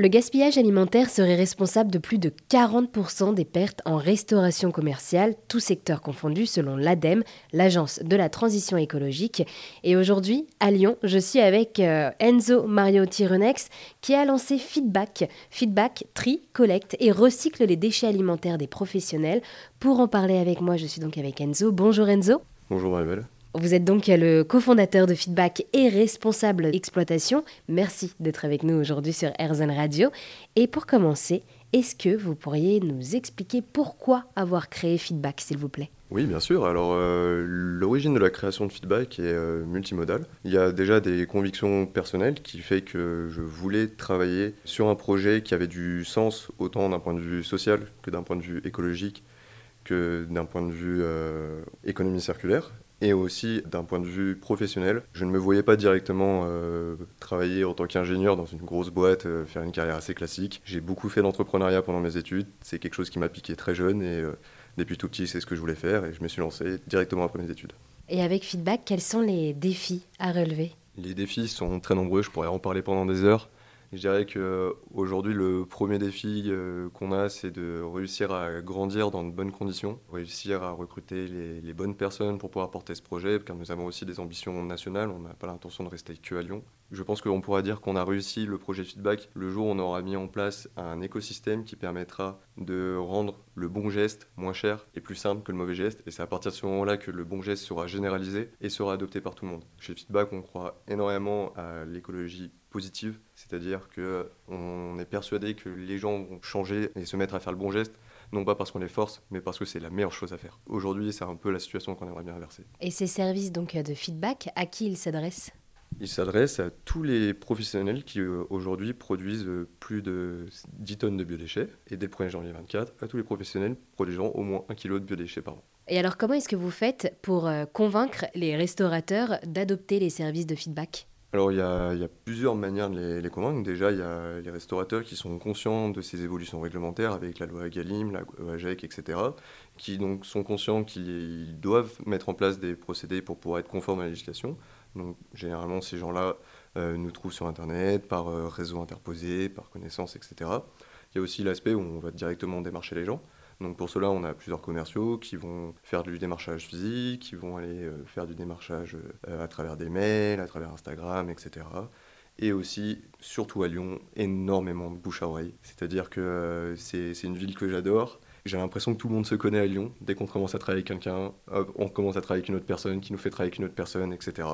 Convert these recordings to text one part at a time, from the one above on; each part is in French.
Le gaspillage alimentaire serait responsable de plus de 40% des pertes en restauration commerciale, tout secteur confondu selon l'ADEME, l'Agence de la transition écologique. Et aujourd'hui, à Lyon, je suis avec euh, Enzo Mario Tirenex qui a lancé Feedback. Feedback tri, collecte et recycle les déchets alimentaires des professionnels. Pour en parler avec moi, je suis donc avec Enzo. Bonjour Enzo. Bonjour Maribel. Vous êtes donc le cofondateur de Feedback et responsable exploitation. Merci d'être avec nous aujourd'hui sur Airzen Radio. Et pour commencer, est-ce que vous pourriez nous expliquer pourquoi avoir créé Feedback, s'il vous plaît? Oui, bien sûr. Alors, euh, l'origine de la création de Feedback est euh, multimodale. Il y a déjà des convictions personnelles qui fait que je voulais travailler sur un projet qui avait du sens autant d'un point de vue social que d'un point de vue écologique que d'un point de vue euh, économie circulaire et aussi d'un point de vue professionnel. Je ne me voyais pas directement euh, travailler en tant qu'ingénieur dans une grosse boîte, euh, faire une carrière assez classique. J'ai beaucoup fait d'entrepreneuriat pendant mes études. C'est quelque chose qui m'a piqué très jeune et depuis tout petit, c'est ce que je voulais faire et je me suis lancé directement après mes études. Et avec Feedback, quels sont les défis à relever? Les défis sont très nombreux, je pourrais en parler pendant des heures. Je dirais qu'aujourd'hui, le premier défi euh, qu'on a, c'est de réussir à grandir dans de bonnes conditions, réussir à recruter les, bonnes personnes pour pouvoir porter ce projet, car nous avons aussi des ambitions nationales, on n'a pas l'intention de rester que à Lyon. Je pense qu'on pourra dire qu'on a réussi le projet Feedback le jour où on aura mis en place un écosystème qui permettra de rendre le bon geste moins cher et plus simple que le mauvais geste. Et c'est à partir de ce moment-là que le bon geste sera généralisé et sera adopté par tout le monde. Chez Feedback, on croit énormément à l'écologie positive, c'est-à-dire qu'on est persuadé que les gens vont changer et se mettre à faire le bon geste, non pas parce qu'on les force, mais parce que c'est la meilleure chose à faire. Aujourd'hui, c'est un peu la situation qu'on aimerait bien inverser. Et ces services donc de feedback, à qui ils s'adressent? Ils s'adressent à tous les professionnels qui euh, aujourd'hui produisent euh, plus de 10 tonnes de biodéchets et dès le 1er janvier 2024, à tous les professionnels produisant au moins 1 kg de biodéchets par an. Et alors comment est-ce que vous faites pour euh, convaincre les restaurateurs d'adopter les services de feedback? Alors il y, a, plusieurs manières de les, convaincre. Déjà, il y a les restaurateurs qui sont conscients de ces évolutions réglementaires avec la loi Galim, la loi AGEC, etc., qui donc sont conscients qu'ils doivent mettre en place des procédés pour pouvoir être conformes à la législation. Donc généralement, ces gens-là euh, nous trouvent sur Internet, par euh, réseau interposé, par connaissance, etc. Il y a aussi l'aspect où on va directement démarcher les gens. Donc pour cela, on a plusieurs commerciaux qui vont faire du démarchage physique, qui vont aller euh, faire du démarchage euh, à travers des mails, à travers Instagram, etc. Et aussi, surtout à Lyon, énormément de bouche à oreille. C'est-à-dire que c'est une ville que j'adore. J'ai l'impression que tout le monde se connaît à Lyon. Dès qu'on commence à travailler avec quelqu'un, on commence à travailler avec une autre personne qui nous fait travailler avec une autre personne, etc.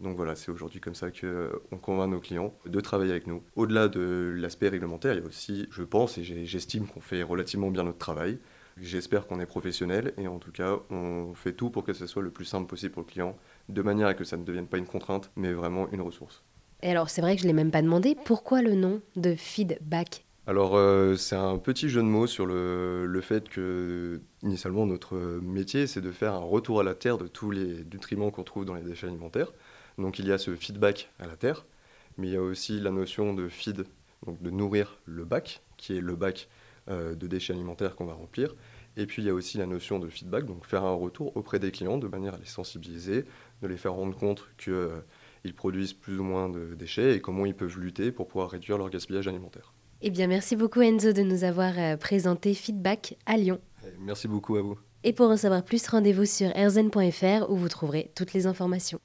Donc voilà, c'est aujourd'hui comme ça qu'on convainc nos clients de travailler avec nous. Au-delà de l'aspect réglementaire, il y a aussi, je pense et j'estime qu'on fait relativement bien notre travail. J'espère qu'on est professionnel et en tout cas, on fait tout pour que ce soit le plus simple possible pour le client, de manière à que ça ne devienne pas une contrainte, mais vraiment une ressource. Et alors, c'est vrai que je ne l'ai même pas demandé, pourquoi le nom de Feedback alors, euh, c'est un petit jeu de mots sur le, fait que, initialement, notre métier, c'est de faire un retour à la terre de tous les nutriments qu'on trouve dans les déchets alimentaires. Donc, il y a ce feedback à la terre, mais il y a aussi la notion de feed, donc de nourrir le bac, qui est le bac euh, de déchets alimentaires qu'on va remplir. Et puis, il y a aussi la notion de feedback, donc faire un retour auprès des clients de manière à les sensibiliser, de les faire rendre compte qu'ils euh, produisent plus ou moins de déchets et comment ils peuvent lutter pour pouvoir réduire leur gaspillage alimentaire. Eh bien, merci beaucoup Enzo de nous avoir euh, présenté Feedback à Lyon. Merci beaucoup à vous. Et pour en savoir plus, rendez-vous sur erzen.fr où vous trouverez toutes les informations.